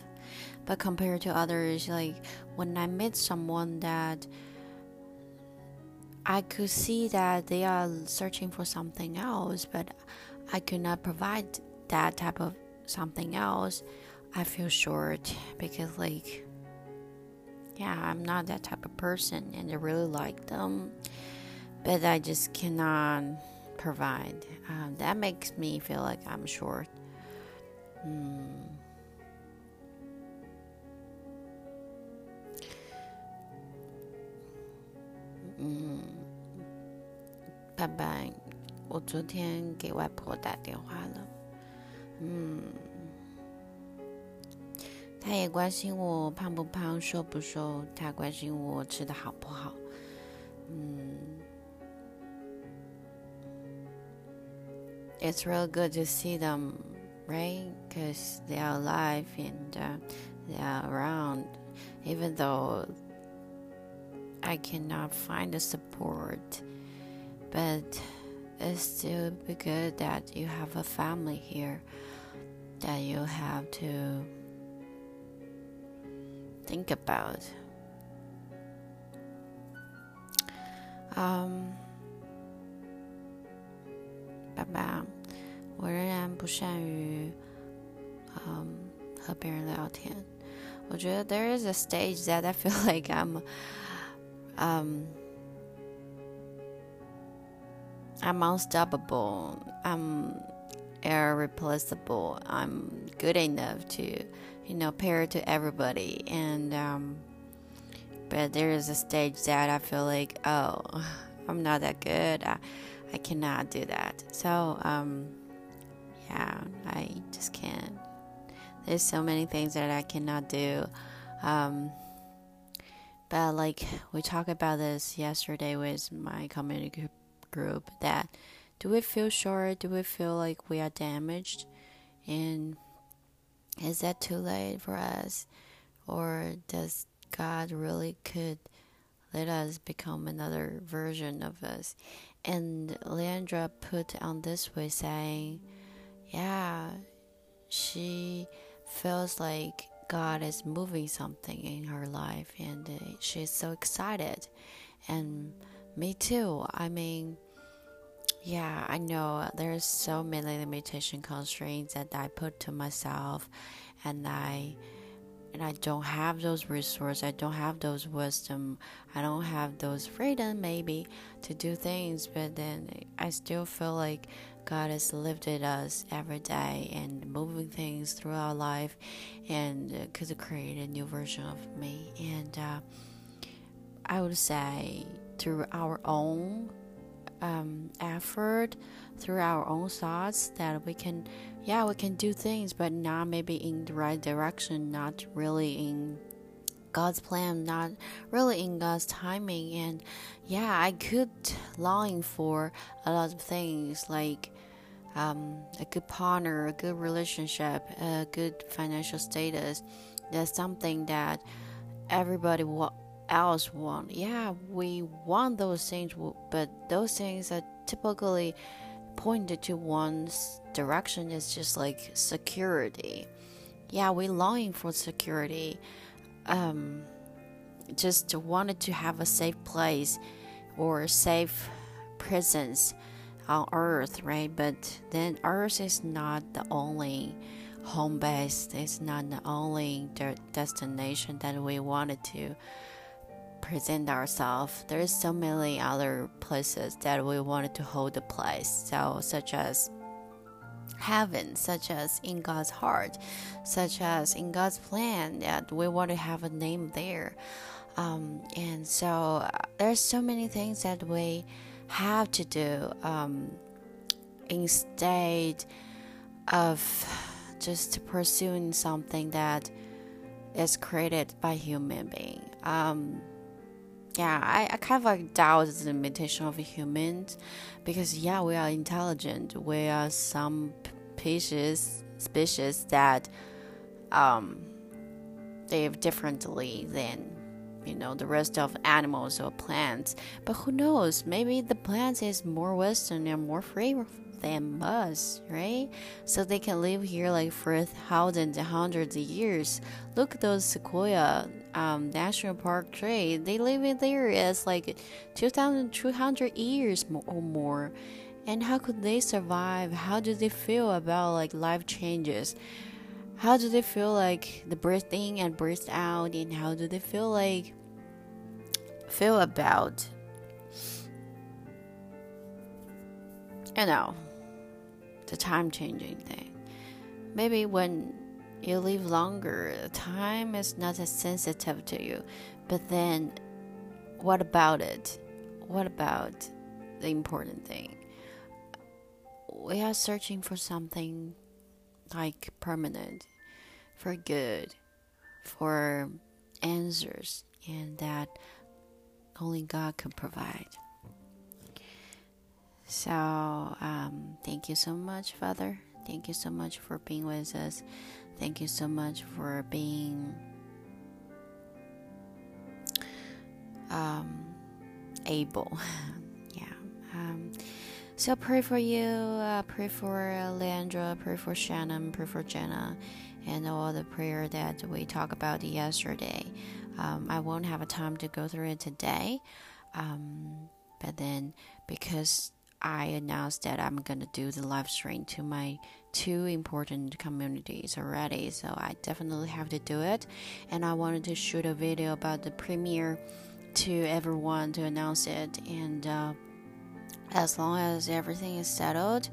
But compared to others, like when I meet someone that I could see that they are searching for something else, but I could not provide that type of something else. I feel short because, like, yeah, I'm not that type of person and I really like them, but I just cannot provide. Um, that makes me feel like I'm short. Hmm. Mm. Bye bye. 我昨天给外婆打电话了，嗯，她也关心我胖不胖、瘦不瘦，她关心我吃的好不好，嗯。It's real good to see them, right? Because they are alive and uh, they are around, even though I cannot find the support, but it's still good that you have a family here that you have to think about. Um, 爸爸，我仍然不善于，嗯，和别人聊天。我觉得 there is a stage that I feel like I'm, um, I'm unstoppable. I'm irreplaceable. I'm good enough to, you know, pair to everybody. And um, but there is a stage that I feel like, oh, I'm not that good. I, I cannot do that. So um, yeah, I just can't. There's so many things that I cannot do. Um, but like we talked about this yesterday with my community group that do we feel short? Do we feel like we are damaged? And is that too late for us? Or does God really could let us become another version of us? And Leandra put on this way saying, Yeah, she feels like God is moving something in her life and uh, she's so excited. And me too. I mean, yeah, I know there's so many limitation constraints that I put to myself and I and I don't have those resources, I don't have those wisdom, I don't have those freedom maybe to do things, but then I still feel like God has lifted us every day and moving things through our life and uh, could create a new version of me. And uh, I would say through our own um, effort, through our own thoughts, that we can, yeah, we can do things, but not maybe in the right direction, not really in God's plan, not really in God's timing. And yeah, I could long for a lot of things like um, a good partner, a good relationship, a good financial status. That's something that everybody wa- else want. Yeah, we want those things, but those things are typically pointed to one's direction is just like security. Yeah, we longing for security. Um, just wanted to have a safe place or safe presence on earth, right? But then earth is not the only home base, it's not the only de- destination that we wanted to present ourselves. There's so many other places that we wanted to hold a place. So such as heaven, such as in God's heart, such as in God's plan that we want to have a name there. Um, and so uh, there's so many things that we have to do um, instead of just pursuing something that is created by human being. Um, yeah, I, I kind of like doubt the limitation of humans because yeah, we are intelligent. We are some species species that um, live differently than you know the rest of animals or plants. But who knows? Maybe the plants is more Western and more free than us, right? So they can live here like for thousands and hundreds of years. Look at those sequoia um, national park tree. They live in there as like 2,200 years or more. And how could they survive? How do they feel about like life changes? How do they feel like the breath in and breath out? And how do they feel like feel about you know the time changing thing. Maybe when you live longer, time is not as sensitive to you. But then, what about it? What about the important thing? we are searching for something like permanent, for good, for answers, and that only God can provide. So, um, thank you so much, Father. Thank you so much for being with us. Thank you so much for being um, able. so pray for you. Uh, pray for Leandra. Pray for Shannon. Pray for Jenna, and all the prayer that we talked about yesterday. Um, I won't have a time to go through it today, um, but then because I announced that I'm gonna do the live stream to my two important communities already, so I definitely have to do it. And I wanted to shoot a video about the premiere to everyone to announce it. And uh, as long as everything is settled,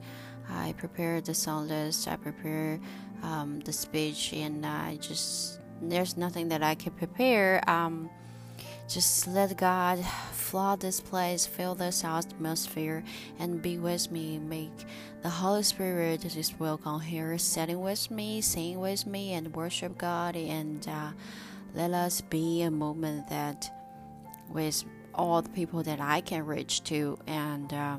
I prepare the song list, I prepare um, the speech, and I just there's nothing that I can prepare. Um, just let God flood this place, fill this atmosphere, and be with me. Make the Holy Spirit just welcome here, sitting with me, sing with me, and worship God. And uh, let us be a moment that with all the people that I can reach to, and uh,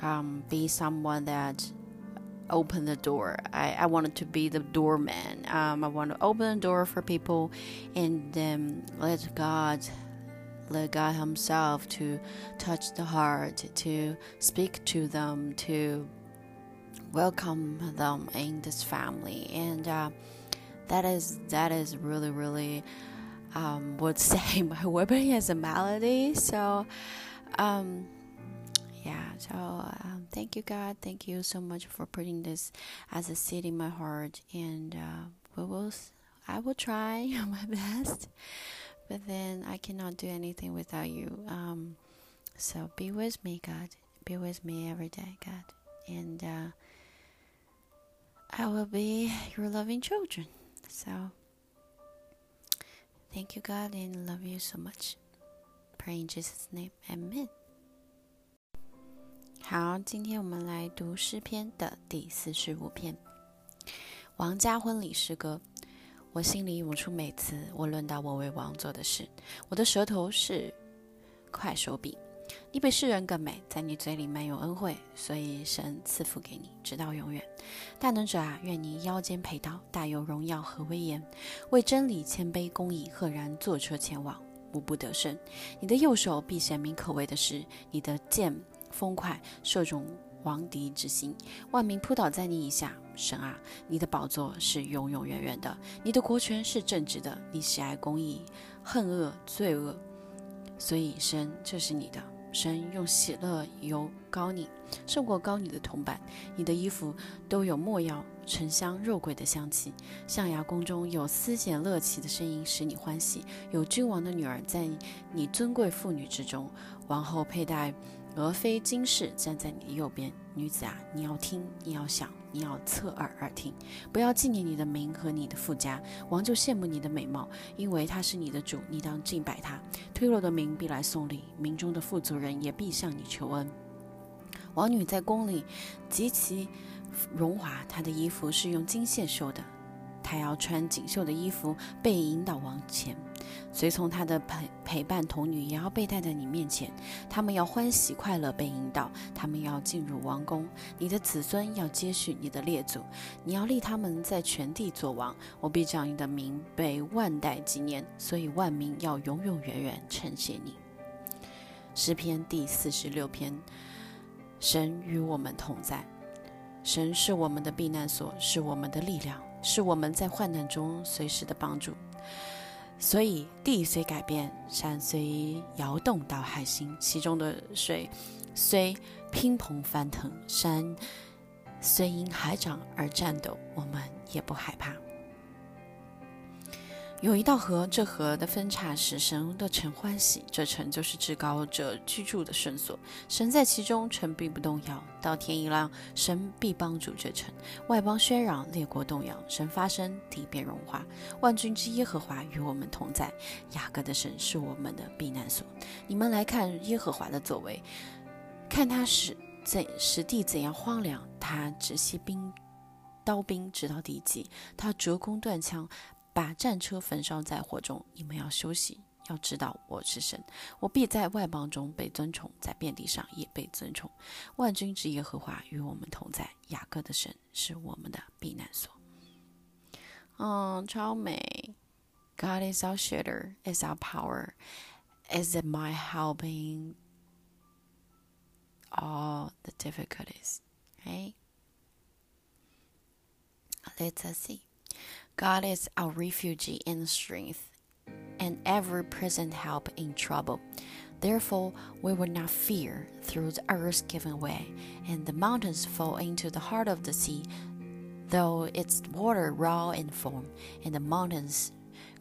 um, be someone that open the door. I, I wanted to be the doorman. Um, I want to open the door for people and then let God let God Himself to touch the heart, to speak to them, to welcome them in this family, and uh, that is that is really really um, would say my weapon as a melody. So. Um, yeah so um, thank you god thank you so much for putting this as a seed in my heart and uh, we will i will try my best but then i cannot do anything without you um, so be with me god be with me every day god and uh, i will be your loving children so thank you god and love you so much. Praying jesus name amen 好，今天我们来读诗篇的第四十五篇《王家婚礼诗歌》。我心里涌出美词我论到我为王做的事，我的舌头是快手笔。你比世人更美，在你嘴里满有恩惠，所以神赐福给你，直到永远。大能者啊，愿你腰间佩刀，大有荣耀和威严，为真理谦卑公义，赫然坐车前往，无不得胜。你的右手必显明可畏的是，你的剑。风快，射中王敌之心，万民扑倒在你以下。神啊，你的宝座是永永远远的，你的国权是正直的，你喜爱公义，恨恶罪恶。所以神，这是你的。神用喜乐油膏你，胜过高你的铜板。你的衣服都有墨药、沉香、肉桂的香气。象牙宫中有丝弦乐器的声音，使你欢喜。有君王的女儿在你尊贵妇女之中，王后佩戴。俄妃金饰站在你的右边，女子啊，你要听，你要想，你要侧耳而听，不要纪念你的名和你的富家。王就羡慕你的美貌，因为他是你的主，你当敬拜他。推落的民必来送礼，民中的富足人也必向你求恩。王女在宫里极其荣华，她的衣服是用金线绣的。她要穿锦绣的衣服，被引导往前，随从他的陪陪伴童女也要被带在你面前。他们要欢喜快乐，被引导。他们要进入王宫。你的子孙要接续你的列祖，你要立他们在全地作王。我必将你的名被万代纪念，所以万民要永永远远称谢你。诗篇第四十六篇：神与我们同在，神是我们的避难所，是我们的力量。是我们在患难中随时的帮助，所以地虽改变，山虽摇动到海心，其中的水虽乒乓翻腾，山虽因海涨而颤抖，我们也不害怕。有一道河，这河的分叉使神的城欢喜，这城就是至高者居住的圣所。神在其中，城必不动摇。到天一亮，神必帮助这城。外邦喧嚷，列国动摇，神发声，地变融化。万军之耶和华与我们同在，雅各的神是我们的避难所。你们来看耶和华的作为，看他使怎使地怎样荒凉，他直息兵刀兵直到地极，他折弓断枪，把战车焚烧在火中。你们要休息，要知道我是神，我必在外邦中被尊崇，在遍地上也被尊崇。万军之耶和华与我们同在，雅各的神是我们的避难所。嗯，超美。God is our shelter, is our power, is it my helping all the difficulties, right? Let's see. God is our refuge and strength, and ever present help in trouble. Therefore, we will not fear through the earth's given way, and the mountains fall into the heart of the sea, though its water roar and foam, and the mountains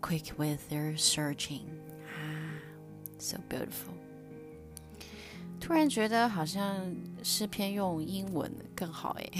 quick with their searching. Ah, so beautiful. 突然觉得好像诗篇用英文更好诶。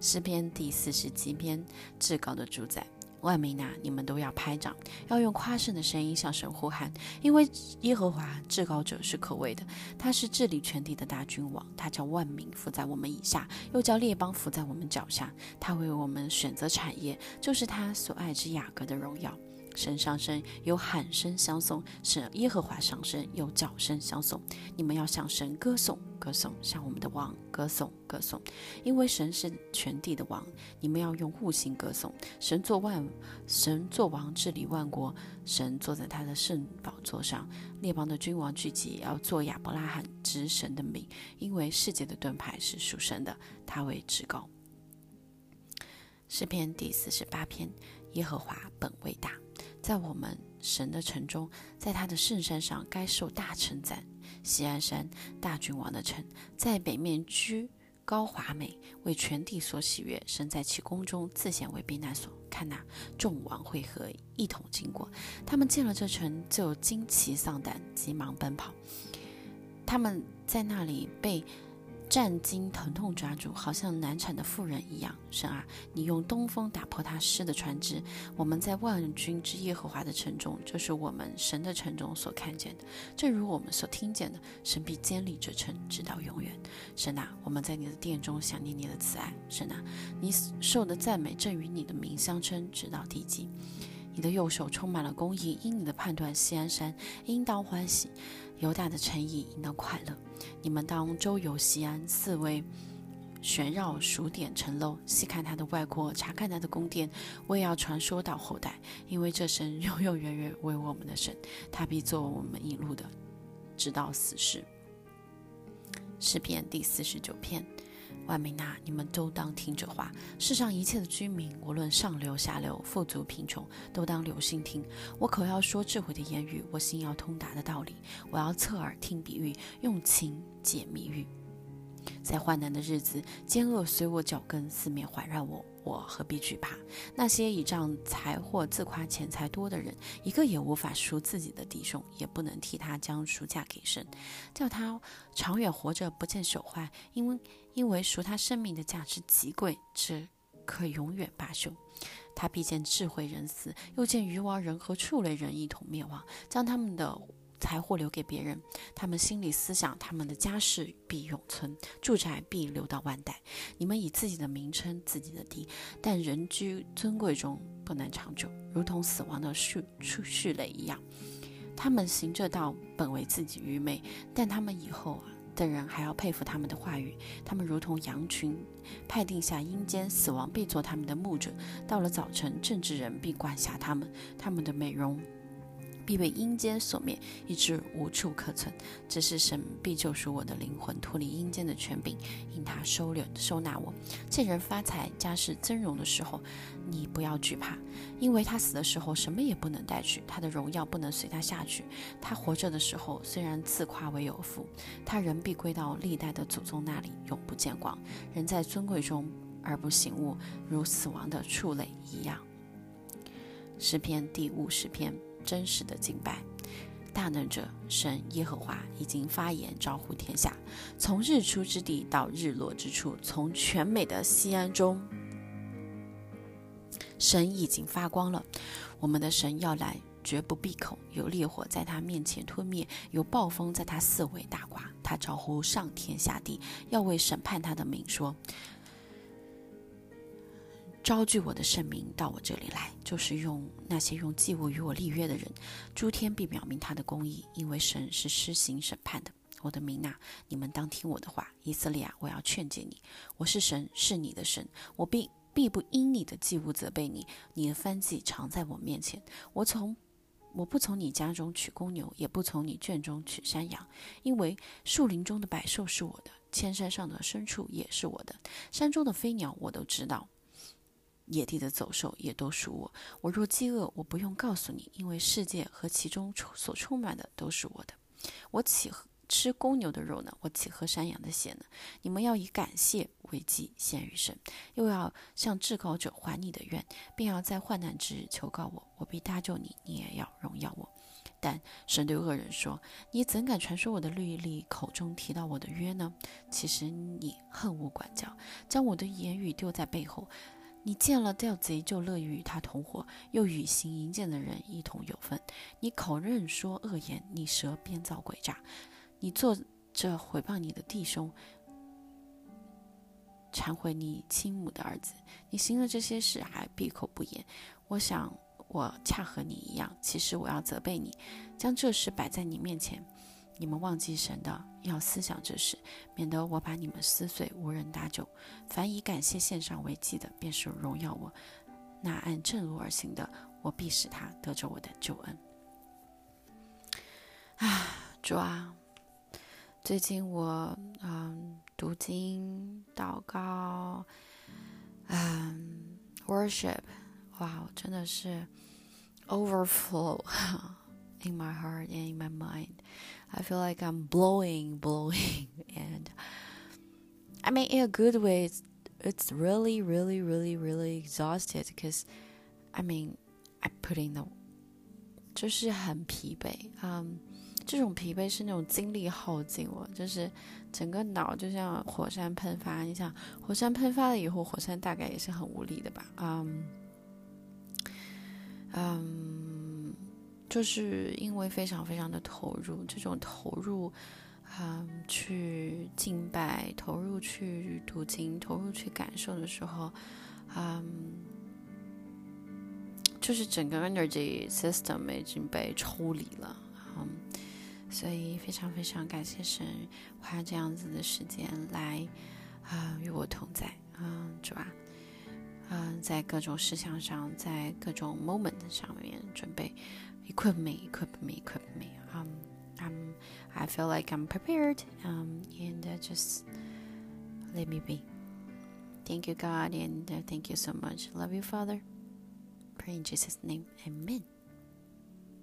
诗篇第四十七篇，至高的主宰，万民啊，你们都要拍掌，要用夸胜的声音向神呼喊，因为耶和华至高者是可畏的，他是治理全体的大君王，他叫万民伏在我们以下，又叫列邦伏在我们脚下，他为我们选择产业，就是他所爱之雅各的荣耀。神上升，有喊声相送；神耶和华上升，有叫声相送。你们要向神歌颂，歌颂，向我们的王歌颂，歌颂，因为神是全地的王。你们要用悟性歌颂神，做万神做王治理万国。神坐在他的圣宝座上，列邦的君王聚集，也要做亚伯拉罕之神的名，因为世界的盾牌是属神的，他为至高。诗篇第四十八篇：耶和华本为大。在我们神的城中，在他的圣山上，该受大称赞。西安山，大君王的城，在北面居高华美，为全地所喜悦。神在其宫中自显为避难所。看那众王会合，一同经过。他们见了这城，就惊奇丧胆，急忙奔跑。他们在那里被。战惊疼痛抓住，好像难产的妇人一样。神啊，你用东风打破他湿的船只。我们在万军之耶和华的城中，这是我们神的城中所看见的，正如我们所听见的。神必坚立这城，直到永远。神啊，我们在你的殿中想念你的慈爱。神啊，你受的赞美正与你的名相称，直到地极。你的右手充满了公义，因你的判断，西安山应当欢喜。犹大的诚意应当快乐。你们当周游西安，四围旋绕数点城楼，细看他的外郭，查看他的宫殿。我也要传说到后代，因为这神 永永远远为我们的神，他必做我们引路的，直到死时。诗篇第四十九篇。万民呐，你们都当听着话。世上一切的居民，无论上流下流、富足贫穷，都当留心听。我口要说智慧的言语，我心要通达的道理。我要侧耳听比喻，用情解谜语。在患难的日子，奸恶随我脚跟，四面环绕我。我何必惧怕？那些倚仗财货自夸钱财多的人，一个也无法赎自己的弟兄，也不能替他将赎价给神，叫他长远活着不见朽坏。因为因为赎他生命的价值极贵，只可永远罢休。他必见智慧人死，又见鱼王人和畜类人一同灭亡，将他们的。财货留给别人，他们心里思想，他们的家世必永存，住宅必留到万代。你们以自己的名称、自己的地，但人居尊贵中不能长久，如同死亡的畜畜畜类一样。他们行这道，本为自己愚昧，但他们以后啊的人还要佩服他们的话语。他们如同羊群，派定下阴间，死亡必做他们的牧者。到了早晨，政治人必管辖他们，他们的美容。必被阴间所灭，以致无处可存。只是神必救赎我的灵魂，脱离阴间的权柄，因他收留收纳我。见人发财、家世增荣的时候，你不要惧怕，因为他死的时候什么也不能带去，他的荣耀不能随他下去。他活着的时候虽然自夸为有福，他仍必归到历代的祖宗那里，永不见光。人在尊贵中而不醒悟，如死亡的畜类一样。诗篇第五十篇。真实的敬拜，大能者神耶和华已经发言招呼天下，从日出之地到日落之处，从全美的西安中，神已经发光了。我们的神要来，绝不闭口，有烈火在他面前吞灭，有暴风在他四围大刮。他招呼上天下地，要为审判他的名说。招聚我的圣名到我这里来，就是用那些用祭物与我立约的人。诸天必表明他的公义，因为神是施行审判的。我的民呐，你们当听我的话。以色列啊，我要劝诫你，我是神，是你的神，我必必不因你的祭物责备你。你的燔祭常在我面前，我从我不从你家中取公牛，也不从你圈中取山羊，因为树林中的百兽是我的，千山上的牲畜也是我的，山中的飞鸟我都知道。野地的走兽也都属我。我若饥饿，我不用告诉你，因为世界和其中所充满的都是我的。我岂吃公牛的肉呢？我岂喝山羊的血呢？你们要以感谢为祭献于神，又要向至高者还你的愿，并要在患难之日求告我，我必搭救你，你也要荣耀我。但神对恶人说：“你怎敢传说我的律例，口中提到我的约呢？其实你恨恶管教，将我的言语丢在背后。”你见了盗贼就乐于与他同伙，又与行淫贱的人一同有份。你口认说恶言，你舌编造诡诈，你做着毁谤你的弟兄，忏悔你亲母的儿子。你行了这些事还闭口不言。我想我恰和你一样，其实我要责备你，将这事摆在你面前。你们忘记神的，要思想这事，免得我把你们撕碎，无人搭救。凡以感谢献上为祭的，便是荣耀我；那按正路而行的，我必使他得着我的救恩。啊，主啊，最近我嗯读经、祷告、嗯 worship，哇，真的是 overflow in my heart and in my mind。I feel like I'm blowing, blowing, and I mean, in a good way, it's, it's really, really, really, really exhausted because I mean, I put in the 就是很疲惫，嗯，这种疲惫是那种精力耗尽我，就是整个脑就像火山喷发。你想，火山喷发了以后，火山大概也是很无力的吧？嗯，嗯。 就是因为非常非常的投入，这种投入，嗯，去敬拜，投入去读经，投入去感受的时候，嗯，就是整个 energy system 已经被抽离了，嗯，所以非常非常感谢神花这样子的时间来啊与我同在，嗯，是吧？嗯，在各种事项上，在各种 moment 上面准备。Equip me, equip me, equip me. Um, I'm, I feel like I'm prepared. Um, and uh, just let me be. Thank you, God, and uh, thank you so much. Love you, Father. Pray in Jesus' name. Amen.